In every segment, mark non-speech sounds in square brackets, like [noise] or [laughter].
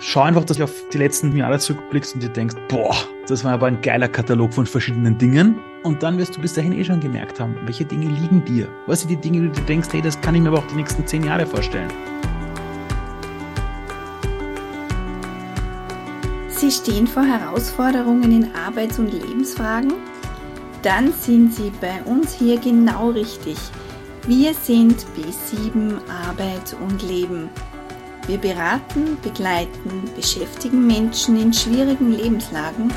Schau einfach, dass du auf die letzten Jahre zurückblickst und dir denkst, boah, das war aber ein geiler Katalog von verschiedenen Dingen. Und dann wirst du bis dahin eh schon gemerkt haben, welche Dinge liegen dir. Was sind die Dinge, die du denkst, hey, das kann ich mir aber auch die nächsten zehn Jahre vorstellen. Sie stehen vor Herausforderungen in Arbeits- und Lebensfragen? Dann sind Sie bei uns hier genau richtig. Wir sind B7 Arbeit und Leben. Wir beraten, begleiten, beschäftigen Menschen in schwierigen Lebenslagen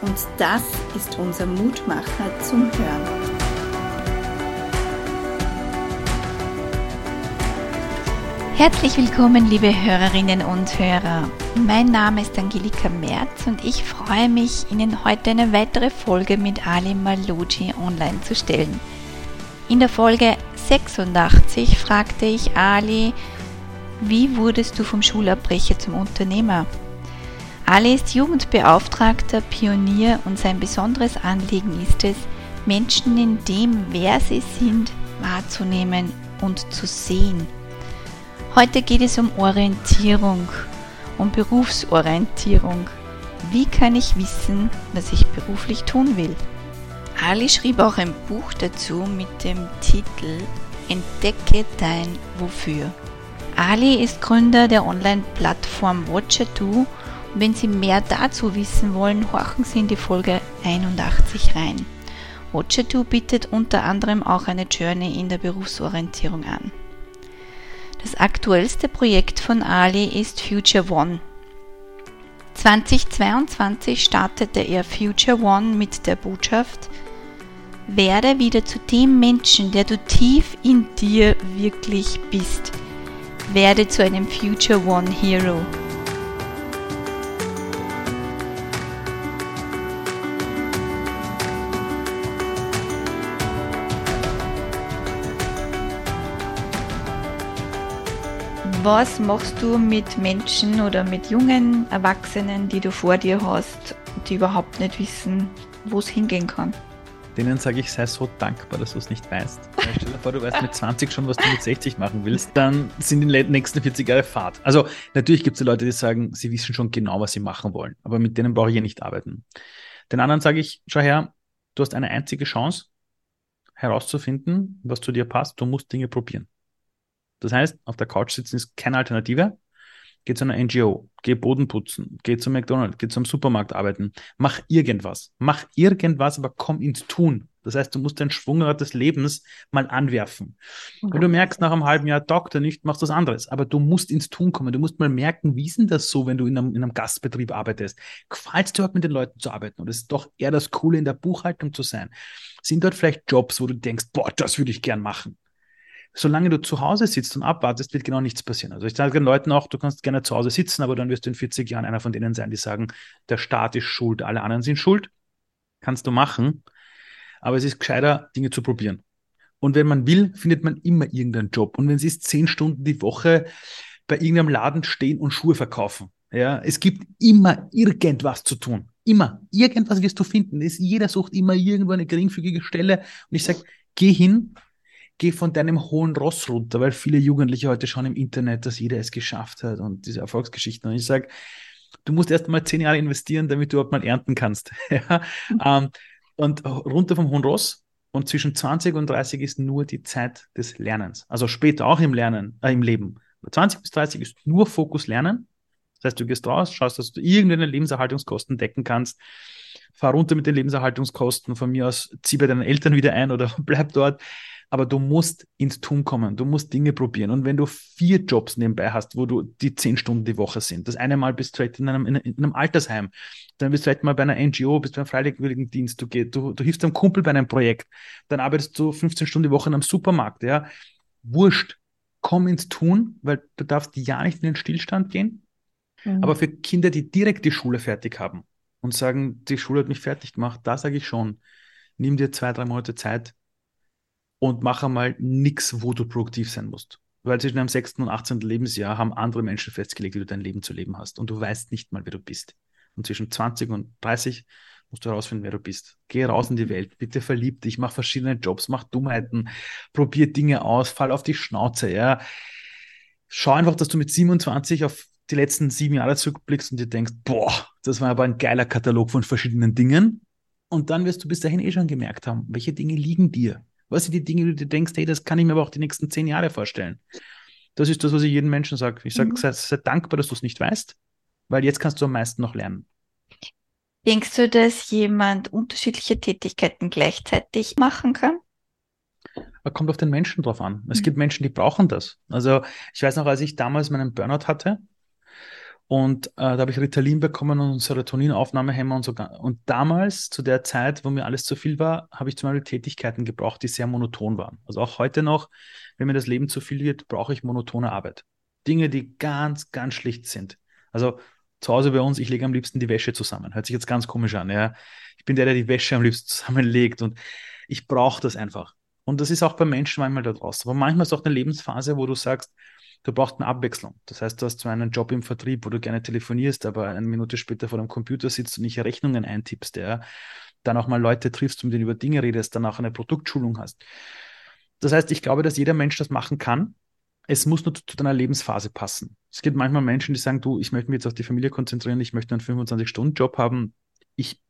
und das ist unser Mutmacher zum Hören. Herzlich willkommen, liebe Hörerinnen und Hörer. Mein Name ist Angelika Merz und ich freue mich, Ihnen heute eine weitere Folge mit Ali Maluji online zu stellen. In der Folge 86 fragte ich Ali, wie wurdest du vom Schulabbrecher zum Unternehmer? Ali ist Jugendbeauftragter, Pionier und sein besonderes Anliegen ist es, Menschen in dem, wer sie sind, wahrzunehmen und zu sehen. Heute geht es um Orientierung, um Berufsorientierung. Wie kann ich wissen, was ich beruflich tun will? Ali schrieb auch ein Buch dazu mit dem Titel Entdecke dein Wofür. Ali ist Gründer der Online-Plattform Watcher2 und wenn Sie mehr dazu wissen wollen, horchen Sie in die Folge 81 rein. Watcher2 bietet unter anderem auch eine Journey in der Berufsorientierung an. Das aktuellste Projekt von Ali ist Future One. 2022 startete er Future One mit der Botschaft, werde wieder zu dem Menschen, der du tief in dir wirklich bist – werde zu einem Future One Hero. Was machst du mit Menschen oder mit jungen Erwachsenen, die du vor dir hast, die überhaupt nicht wissen, wo es hingehen kann? Denen sage ich, sei so dankbar, dass du es nicht weißt. Stell dir vor, du weißt mit 20 schon, was du mit 60 machen willst, dann sind die nächsten 40 Jahre Fahrt. Also natürlich gibt es Leute, die sagen, sie wissen schon genau, was sie machen wollen, aber mit denen brauche ich ja nicht arbeiten. Den anderen sage ich, schau her, du hast eine einzige Chance herauszufinden, was zu dir passt. Du musst Dinge probieren. Das heißt, auf der Couch sitzen ist keine Alternative geh zu einer NGO, geh Boden putzen, geh zum McDonald's, geh zum Supermarkt arbeiten, mach irgendwas, mach irgendwas, aber komm ins Tun. Das heißt, du musst dein Schwungrad des Lebens mal anwerfen. Wenn du merkst, nach einem halben Jahr Doktor nicht, machst du was anderes. Aber du musst ins Tun kommen. Du musst mal merken, wie ist denn das so, wenn du in einem, in einem Gastbetrieb arbeitest? Gefällt es dir überhaupt mit den Leuten zu arbeiten? Und es ist doch eher das Coole, in der Buchhaltung zu sein. Sind dort vielleicht Jobs, wo du denkst, boah, das würde ich gern machen? Solange du zu Hause sitzt und abwartest, wird genau nichts passieren. Also ich sage den Leuten auch, du kannst gerne zu Hause sitzen, aber dann wirst du in 40 Jahren einer von denen sein, die sagen, der Staat ist schuld, alle anderen sind schuld. Kannst du machen, aber es ist gescheiter, Dinge zu probieren. Und wenn man will, findet man immer irgendeinen Job. Und wenn es ist, zehn Stunden die Woche bei irgendeinem Laden stehen und Schuhe verkaufen. Ja, es gibt immer irgendwas zu tun. Immer. Irgendwas wirst du finden. Es, jeder sucht immer irgendwo eine geringfügige Stelle. Und ich sage, geh hin, geh von deinem hohen Ross runter, weil viele Jugendliche heute schauen im Internet, dass jeder es geschafft hat und diese Erfolgsgeschichten. Und ich sage, du musst erst mal zehn Jahre investieren, damit du überhaupt mal ernten kannst. [laughs] ja? ähm, und runter vom hohen Ross. Und zwischen 20 und 30 ist nur die Zeit des Lernens. Also später auch im Lernen, äh, im Leben. 20 bis 30 ist nur Fokus Lernen. Das heißt, du gehst raus, schaust, dass du irgendeine Lebenserhaltungskosten decken kannst. Fahr runter mit den Lebenserhaltungskosten. Von mir aus zieh bei deinen Eltern wieder ein oder [laughs] bleib dort aber du musst ins Tun kommen, du musst Dinge probieren. Und wenn du vier Jobs nebenbei hast, wo du die zehn Stunden die Woche sind, das eine Mal bist du vielleicht in einem, in einem Altersheim, dann bist du vielleicht mal bei einer NGO, bist beim Freiwilligen Dienst, du, gehst, du, du hilfst einem Kumpel bei einem Projekt, dann arbeitest du 15 Stunden die Woche in einem Supermarkt, ja. Wurscht, komm ins Tun, weil du darfst ja nicht in den Stillstand gehen. Mhm. Aber für Kinder, die direkt die Schule fertig haben und sagen, die Schule hat mich fertig gemacht, da sage ich schon, nimm dir zwei, drei Monate Zeit, und mach einmal nichts, wo du produktiv sein musst. Weil zwischen deinem 6. und 18. Lebensjahr haben andere Menschen festgelegt, wie du dein Leben zu leben hast. Und du weißt nicht mal, wer du bist. Und zwischen 20 und 30 musst du herausfinden, wer du bist. Geh raus in die Welt, bitte verlieb dich, mach verschiedene Jobs, mach Dummheiten, probier Dinge aus, fall auf die Schnauze, ja. Schau einfach, dass du mit 27 auf die letzten sieben Jahre zurückblickst und dir denkst, boah, das war aber ein geiler Katalog von verschiedenen Dingen. Und dann wirst du bis dahin eh schon gemerkt haben, welche Dinge liegen dir. Was sind die Dinge, die du denkst, hey, das kann ich mir aber auch die nächsten zehn Jahre vorstellen. Das ist das, was ich jedem Menschen sage. Ich sage, mhm. sei, sei dankbar, dass du es nicht weißt, weil jetzt kannst du am meisten noch lernen. Denkst du, dass jemand unterschiedliche Tätigkeiten gleichzeitig machen kann? kommt auf den Menschen drauf an. Es mhm. gibt Menschen, die brauchen das. Also ich weiß noch, als ich damals meinen Burnout hatte und äh, da habe ich Ritalin bekommen und Serotoninaufnahmehämmer und so. Und damals, zu der Zeit, wo mir alles zu viel war, habe ich zum Beispiel Tätigkeiten gebraucht, die sehr monoton waren. Also auch heute noch, wenn mir das Leben zu viel wird, brauche ich monotone Arbeit. Dinge, die ganz, ganz schlicht sind. Also zu Hause bei uns, ich lege am liebsten die Wäsche zusammen. Hört sich jetzt ganz komisch an. Ja? Ich bin der, der die Wäsche am liebsten zusammenlegt und ich brauche das einfach. Und das ist auch bei Menschen manchmal da draußen. Aber manchmal ist auch eine Lebensphase, wo du sagst, du brauchst eine Abwechslung. Das heißt, du hast zwar einen Job im Vertrieb, wo du gerne telefonierst, aber eine Minute später vor dem Computer sitzt und nicht Rechnungen eintippst, ja. Dann auch mal Leute triffst mit denen über Dinge redest, dann auch eine Produktschulung hast. Das heißt, ich glaube, dass jeder Mensch das machen kann. Es muss nur zu deiner Lebensphase passen. Es gibt manchmal Menschen, die sagen, du, ich möchte mich jetzt auf die Familie konzentrieren, ich möchte einen 25-Stunden-Job haben. Ich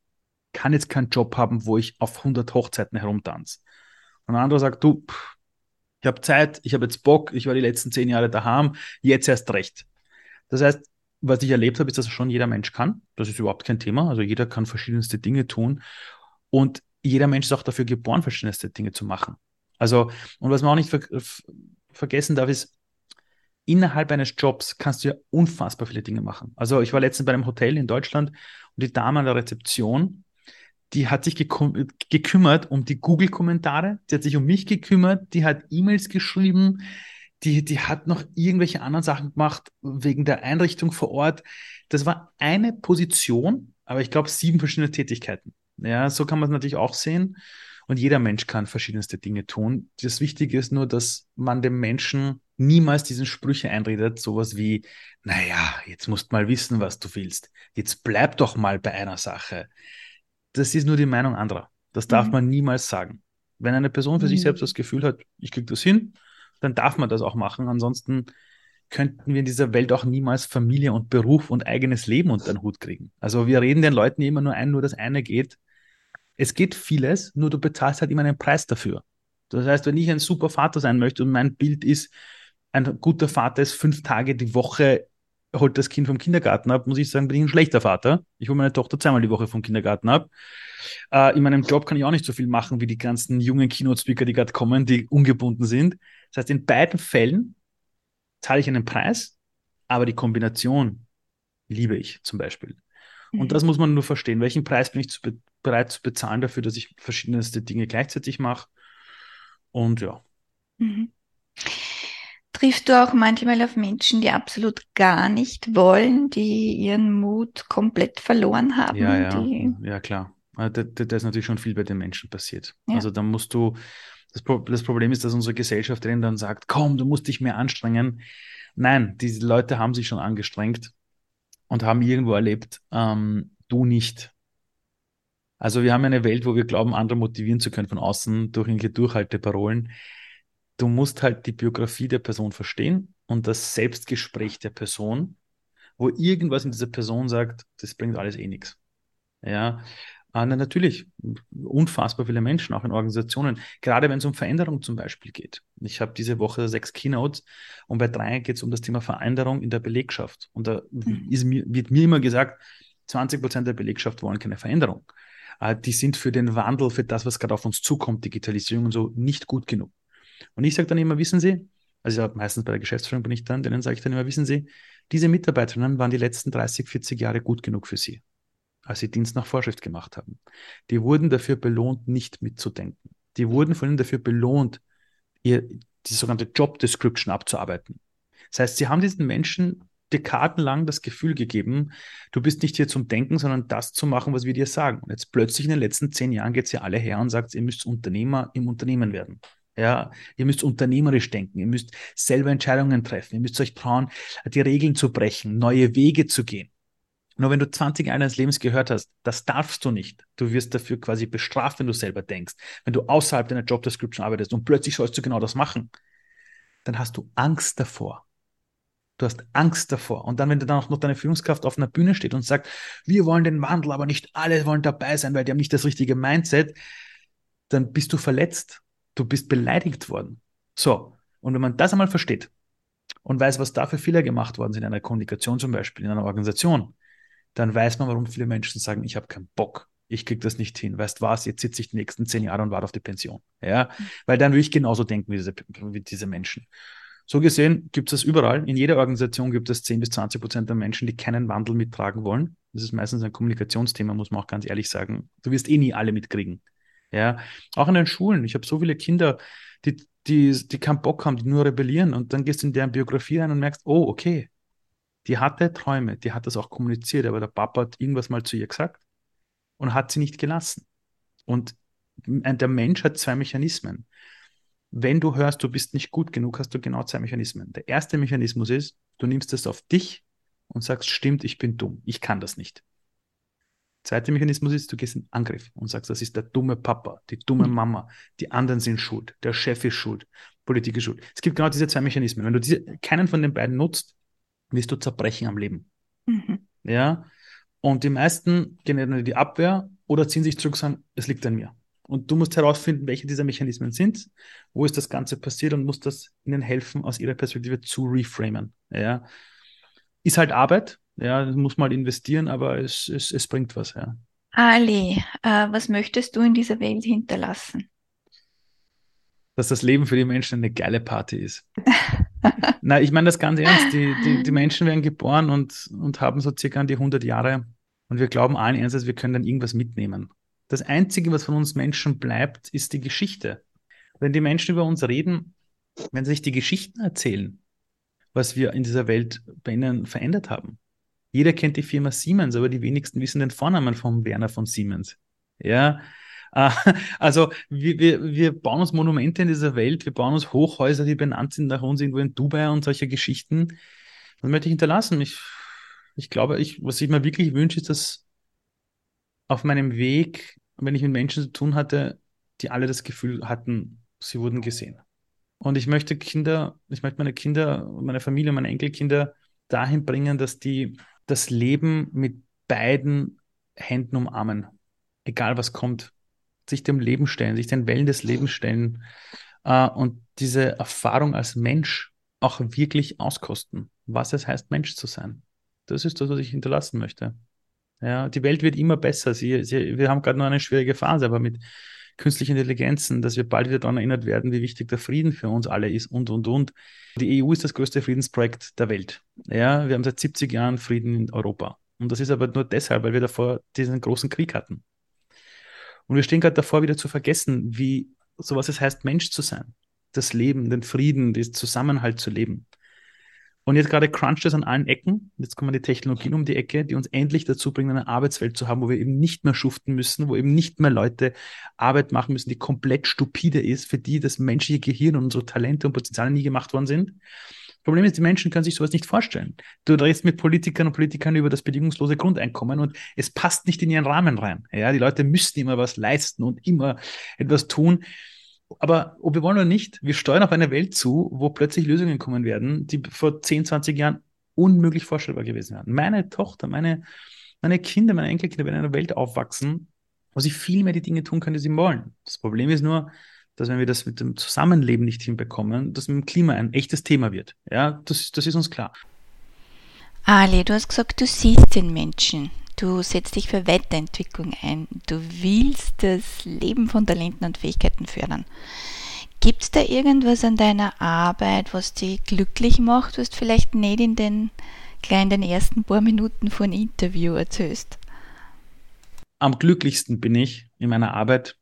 kann jetzt keinen Job haben, wo ich auf 100 Hochzeiten herumtanze. Und ein anderer sagt, du, ich habe Zeit, ich habe jetzt Bock, ich war die letzten zehn Jahre daheim, jetzt erst recht. Das heißt, was ich erlebt habe, ist, dass schon jeder Mensch kann. Das ist überhaupt kein Thema. Also jeder kann verschiedenste Dinge tun. Und jeder Mensch ist auch dafür geboren, verschiedenste Dinge zu machen. Also, und was man auch nicht ver vergessen darf, ist, innerhalb eines Jobs kannst du ja unfassbar viele Dinge machen. Also ich war letztens bei einem Hotel in Deutschland und die Dame an der Rezeption die hat sich gekü gekümmert um die Google-Kommentare, die hat sich um mich gekümmert, die hat E-Mails geschrieben, die, die hat noch irgendwelche anderen Sachen gemacht wegen der Einrichtung vor Ort. Das war eine Position, aber ich glaube sieben verschiedene Tätigkeiten. Ja, so kann man es natürlich auch sehen. Und jeder Mensch kann verschiedenste Dinge tun. Das Wichtige ist nur, dass man dem Menschen niemals diesen Sprüche einredet, sowas wie, naja, jetzt musst mal wissen, was du willst. Jetzt bleib doch mal bei einer Sache das ist nur die Meinung anderer. Das darf mhm. man niemals sagen. Wenn eine Person für mhm. sich selbst das Gefühl hat, ich kriege das hin, dann darf man das auch machen. Ansonsten könnten wir in dieser Welt auch niemals Familie und Beruf und eigenes Leben unter den Hut kriegen. Also wir reden den Leuten immer nur ein, nur das eine geht. Es geht vieles, nur du bezahlst halt immer einen Preis dafür. Das heißt, wenn ich ein super Vater sein möchte und mein Bild ist, ein guter Vater ist fünf Tage die Woche holt das Kind vom Kindergarten ab, muss ich sagen, bin ich ein schlechter Vater. Ich hole meine Tochter zweimal die Woche vom Kindergarten ab. Äh, in meinem Job kann ich auch nicht so viel machen wie die ganzen jungen Keynote-Speaker, die gerade kommen, die ungebunden sind. Das heißt, in beiden Fällen zahle ich einen Preis, aber die Kombination liebe ich zum Beispiel. Mhm. Und das muss man nur verstehen. Welchen Preis bin ich zu bereit zu bezahlen dafür, dass ich verschiedenste Dinge gleichzeitig mache? Und ja. Mhm. Triffst du auch manchmal auf Menschen, die absolut gar nicht wollen, die ihren Mut komplett verloren haben? Ja, ja, ja klar. Da, da, ist natürlich schon viel bei den Menschen passiert. Ja. Also da musst du, das, Pro das, Problem ist, dass unsere Gesellschaft drin dann sagt, komm, du musst dich mehr anstrengen. Nein, diese Leute haben sich schon angestrengt und haben irgendwo erlebt, ähm, du nicht. Also wir haben eine Welt, wo wir glauben, andere motivieren zu können von außen durch irgendwelche Durchhalteparolen du musst halt die Biografie der Person verstehen und das Selbstgespräch der Person, wo irgendwas in dieser Person sagt, das bringt alles eh nichts. Ja, äh, natürlich, unfassbar viele Menschen, auch in Organisationen, gerade wenn es um Veränderung zum Beispiel geht. Ich habe diese Woche sechs Keynotes und bei drei geht es um das Thema Veränderung in der Belegschaft. Und da mhm. mir, wird mir immer gesagt, 20 Prozent der Belegschaft wollen keine Veränderung. Äh, die sind für den Wandel, für das, was gerade auf uns zukommt, Digitalisierung und so, nicht gut genug. Und ich sage dann immer, wissen Sie, also meistens bei der Geschäftsführung bin ich dann, denen sage ich dann immer, wissen Sie, diese Mitarbeiterinnen waren die letzten 30, 40 Jahre gut genug für Sie, als sie Dienst nach Vorschrift gemacht haben. Die wurden dafür belohnt, nicht mitzudenken. Die wurden von ihnen dafür belohnt, ihr, die sogenannte Job Description abzuarbeiten. Das heißt, sie haben diesen Menschen dekadenlang das Gefühl gegeben, du bist nicht hier zum Denken, sondern das zu machen, was wir dir sagen. Und jetzt plötzlich in den letzten zehn Jahren geht es ja alle her und sagt, ihr müsst Unternehmer im Unternehmen werden. Ja, ihr müsst unternehmerisch denken, ihr müsst selber Entscheidungen treffen, ihr müsst euch trauen, die Regeln zu brechen, neue Wege zu gehen. Nur wenn du 20 Jahre deines Lebens gehört hast, das darfst du nicht. Du wirst dafür quasi bestraft, wenn du selber denkst. Wenn du außerhalb deiner Job Description arbeitest und plötzlich sollst du genau das machen, dann hast du Angst davor. Du hast Angst davor. Und dann, wenn du dann auch noch deine Führungskraft auf einer Bühne steht und sagt, wir wollen den Wandel, aber nicht alle wollen dabei sein, weil die haben nicht das richtige Mindset, dann bist du verletzt. Du bist beleidigt worden. So. Und wenn man das einmal versteht und weiß, was da für Fehler gemacht worden sind in einer Kommunikation zum Beispiel, in einer Organisation, dann weiß man, warum viele Menschen sagen, ich habe keinen Bock. Ich krieg das nicht hin. Weißt was? Jetzt sitze ich die nächsten zehn Jahre und warte auf die Pension. Ja, weil dann würde ich genauso denken wie diese, wie diese Menschen. So gesehen gibt es das überall. In jeder Organisation gibt es 10 bis 20 Prozent der Menschen, die keinen Wandel mittragen wollen. Das ist meistens ein Kommunikationsthema, muss man auch ganz ehrlich sagen. Du wirst eh nie alle mitkriegen. Ja, auch in den Schulen. Ich habe so viele Kinder, die, die, die keinen Bock haben, die nur rebellieren. Und dann gehst du in deren Biografie rein und merkst, oh, okay, die hatte Träume, die hat das auch kommuniziert, aber der Papa hat irgendwas mal zu ihr gesagt und hat sie nicht gelassen. Und der Mensch hat zwei Mechanismen wenn du hörst, du bist nicht gut genug, hast du genau zwei Mechanismen. Der erste Mechanismus ist, du nimmst es auf dich und sagst, stimmt, ich bin dumm, ich kann das nicht. Der zweite Mechanismus ist, du gehst in Angriff und sagst, das ist der dumme Papa, die dumme mhm. Mama, die anderen sind schuld, der Chef ist schuld, Politik ist schuld. Es gibt genau diese zwei Mechanismen. Wenn du diese, keinen von den beiden nutzt, wirst du zerbrechen am Leben. Mhm. Ja. Und die meisten gehen in die Abwehr oder ziehen sich zurück und sagen, es liegt an mir. Und du musst herausfinden, welche dieser Mechanismen sind, wo ist das Ganze passiert und musst das ihnen helfen, aus ihrer Perspektive zu reframen. Ja. Ist halt Arbeit, ja, muss man halt investieren, aber es, es, es bringt was, ja. Ali, äh, was möchtest du in dieser Welt hinterlassen? Dass das Leben für die Menschen eine geile Party ist. [laughs] Na, ich meine das ganz ernst. Die, die, die Menschen werden geboren und, und haben so circa an die 100 Jahre. Und wir glauben allen Ernstes, wir können dann irgendwas mitnehmen. Das Einzige, was von uns Menschen bleibt, ist die Geschichte. Wenn die Menschen über uns reden, wenn sie sich die Geschichten erzählen, was wir in dieser Welt bei ihnen verändert haben. Jeder kennt die Firma Siemens, aber die wenigsten wissen den Vornamen von Werner von Siemens. Ja, äh, [laughs] also wir, wir, wir bauen uns Monumente in dieser Welt, wir bauen uns Hochhäuser, die benannt sind nach uns irgendwo in Dubai und solche Geschichten. Das möchte ich hinterlassen. Ich, ich glaube, ich, was ich mir wirklich wünsche, ist, dass auf meinem Weg, wenn ich mit Menschen zu tun hatte, die alle das Gefühl hatten, sie wurden gesehen. Und ich möchte Kinder, ich möchte meine Kinder, meine Familie, meine Enkelkinder dahin bringen, dass die das Leben mit beiden Händen umarmen, egal was kommt, sich dem Leben stellen, sich den Wellen des Lebens stellen äh, und diese Erfahrung als Mensch auch wirklich auskosten, was es heißt, Mensch zu sein. Das ist das, was ich hinterlassen möchte. Ja, die Welt wird immer besser. Sie, sie, wir haben gerade noch eine schwierige Phase, aber mit künstlichen Intelligenzen, dass wir bald wieder daran erinnert werden, wie wichtig der Frieden für uns alle ist und, und, und. Die EU ist das größte Friedensprojekt der Welt. Ja, wir haben seit 70 Jahren Frieden in Europa. Und das ist aber nur deshalb, weil wir davor diesen großen Krieg hatten. Und wir stehen gerade davor, wieder zu vergessen, wie sowas es heißt, Mensch zu sein. Das Leben, den Frieden, den Zusammenhalt zu leben. Und jetzt gerade cruncht es an allen Ecken. Jetzt kommen die Technologien um die Ecke, die uns endlich dazu bringen, eine Arbeitswelt zu haben, wo wir eben nicht mehr schuften müssen, wo eben nicht mehr Leute Arbeit machen müssen, die komplett stupide ist, für die das menschliche Gehirn und unsere Talente und Potenziale nie gemacht worden sind. Problem ist, die Menschen können sich sowas nicht vorstellen. Du redest mit Politikern und Politikern über das bedingungslose Grundeinkommen und es passt nicht in ihren Rahmen rein. Ja, die Leute müssten immer was leisten und immer etwas tun aber ob wir wollen oder nicht, wir steuern auf eine Welt zu, wo plötzlich Lösungen kommen werden, die vor 10, 20 Jahren unmöglich vorstellbar gewesen wären. Meine Tochter, meine, meine Kinder, meine Enkelkinder werden in einer Welt aufwachsen, wo sie viel mehr die Dinge tun können, die sie wollen. Das Problem ist nur, dass wenn wir das mit dem Zusammenleben nicht hinbekommen, dass mit dem Klima ein echtes Thema wird. Ja, das, das ist uns klar. Ali, du hast gesagt, du siehst den Menschen. Du setzt dich für Weiterentwicklung ein. Du willst das Leben von Talenten und Fähigkeiten fördern. Gibt es da irgendwas an deiner Arbeit, was dich glücklich macht, was du vielleicht nicht in den den ersten paar Minuten einem Interview erzählst? Am glücklichsten bin ich in meiner Arbeit,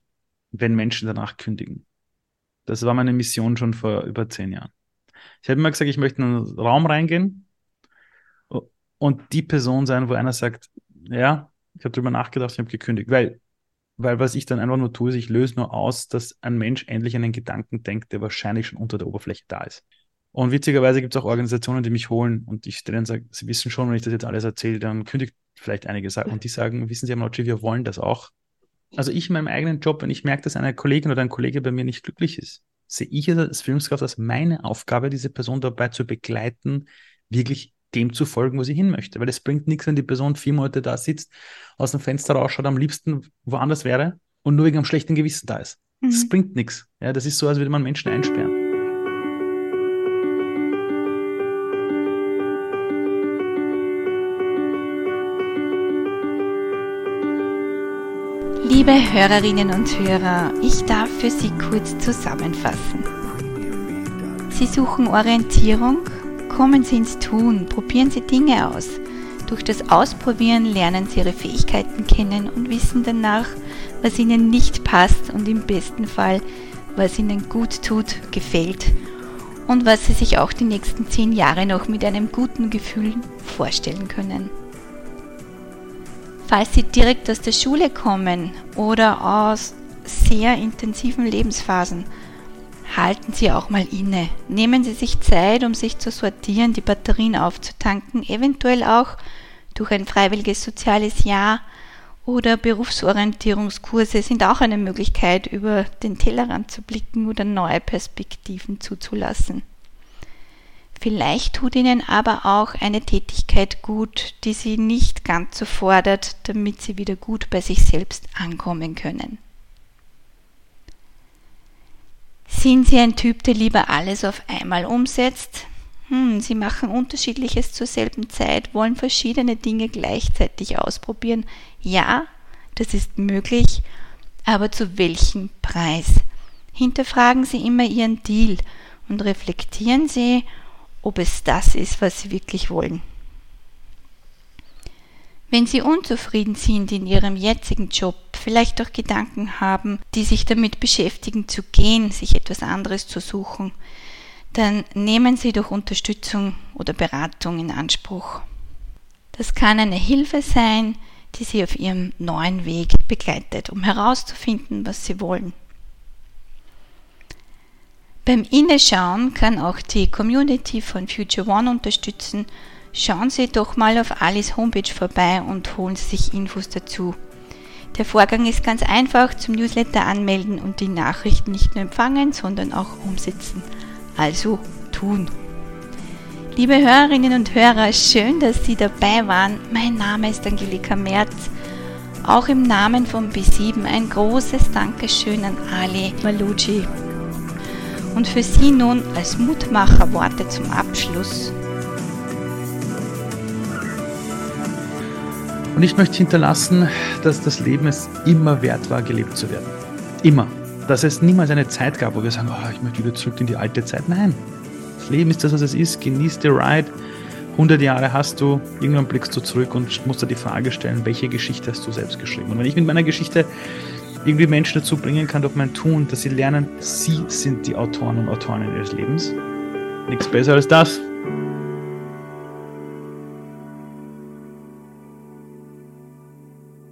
wenn Menschen danach kündigen. Das war meine Mission schon vor über zehn Jahren. Ich habe immer gesagt, ich möchte in einen Raum reingehen und die Person sein, wo einer sagt, ja, ich habe drüber nachgedacht, ich habe gekündigt, weil, weil was ich dann einfach nur tue, ist, ich löse nur aus, dass ein Mensch endlich einen Gedanken denkt, der wahrscheinlich schon unter der Oberfläche da ist. Und witzigerweise gibt es auch Organisationen, die mich holen und ich denen sage, sie wissen schon, wenn ich das jetzt alles erzähle, dann kündigt vielleicht einige sagen. Und die sagen, wissen Sie, Amnochi, wir wollen das auch. Also ich in meinem eigenen Job, wenn ich merke, dass eine Kollegin oder ein Kollege bei mir nicht glücklich ist, sehe ich als Führungskraft als meine Aufgabe, diese Person dabei zu begleiten, wirklich dem zu folgen, wo sie hin möchte. Weil es bringt nichts, wenn die Person vier Monate da sitzt, aus dem Fenster rausschaut, am liebsten woanders wäre und nur wegen einem schlechten Gewissen da ist. Mhm. Das bringt nichts. Ja, das ist so, als würde man Menschen einsperren. Liebe Hörerinnen und Hörer, ich darf für Sie kurz zusammenfassen. Sie suchen Orientierung, kommen Sie ins Tun, probieren Sie Dinge aus. Durch das Ausprobieren lernen Sie Ihre Fähigkeiten kennen und wissen danach, was Ihnen nicht passt und im besten Fall, was Ihnen gut tut, gefällt und was Sie sich auch die nächsten zehn Jahre noch mit einem guten Gefühl vorstellen können. Falls Sie direkt aus der Schule kommen oder aus sehr intensiven Lebensphasen, halten Sie auch mal inne. Nehmen Sie sich Zeit, um sich zu sortieren, die Batterien aufzutanken, eventuell auch durch ein freiwilliges soziales Jahr oder Berufsorientierungskurse sind auch eine Möglichkeit, über den Tellerrand zu blicken oder neue Perspektiven zuzulassen. Vielleicht tut Ihnen aber auch eine Tätigkeit gut, die Sie nicht ganz so fordert, damit Sie wieder gut bei sich selbst ankommen können. Sind Sie ein Typ, der lieber alles auf einmal umsetzt? Hm, Sie machen unterschiedliches zur selben Zeit, wollen verschiedene Dinge gleichzeitig ausprobieren. Ja, das ist möglich, aber zu welchem Preis? Hinterfragen Sie immer Ihren Deal und reflektieren Sie, ob es das ist, was sie wirklich wollen. Wenn Sie unzufrieden sind in Ihrem jetzigen Job, vielleicht auch Gedanken haben, die sich damit beschäftigen zu gehen, sich etwas anderes zu suchen, dann nehmen Sie doch Unterstützung oder Beratung in Anspruch. Das kann eine Hilfe sein, die Sie auf Ihrem neuen Weg begleitet, um herauszufinden, was Sie wollen. Beim Inneschauen kann auch die Community von Future One unterstützen. Schauen Sie doch mal auf Alice Homepage vorbei und holen Sie sich Infos dazu. Der Vorgang ist ganz einfach, zum Newsletter anmelden und die Nachrichten nicht nur empfangen, sondern auch umsetzen. Also tun. Liebe Hörerinnen und Hörer, schön, dass Sie dabei waren. Mein Name ist Angelika Merz. Auch im Namen von B7 ein großes Dankeschön an Ali Malucci und für Sie nun als Mutmacher Worte zum Abschluss. Und ich möchte hinterlassen, dass das Leben es immer wert war, gelebt zu werden. Immer. Dass es niemals eine Zeit gab, wo wir sagen, oh, ich möchte wieder zurück in die alte Zeit. Nein. Das Leben ist das, was es ist. Genieß die Ride. 100 Jahre hast du, irgendwann blickst du zurück und musst dir die Frage stellen, welche Geschichte hast du selbst geschrieben? Und wenn ich mit meiner Geschichte irgendwie Menschen dazu bringen kann durch mein Tun, dass sie lernen, sie sind die Autoren und Autorinnen ihres Lebens. Nichts besser als das.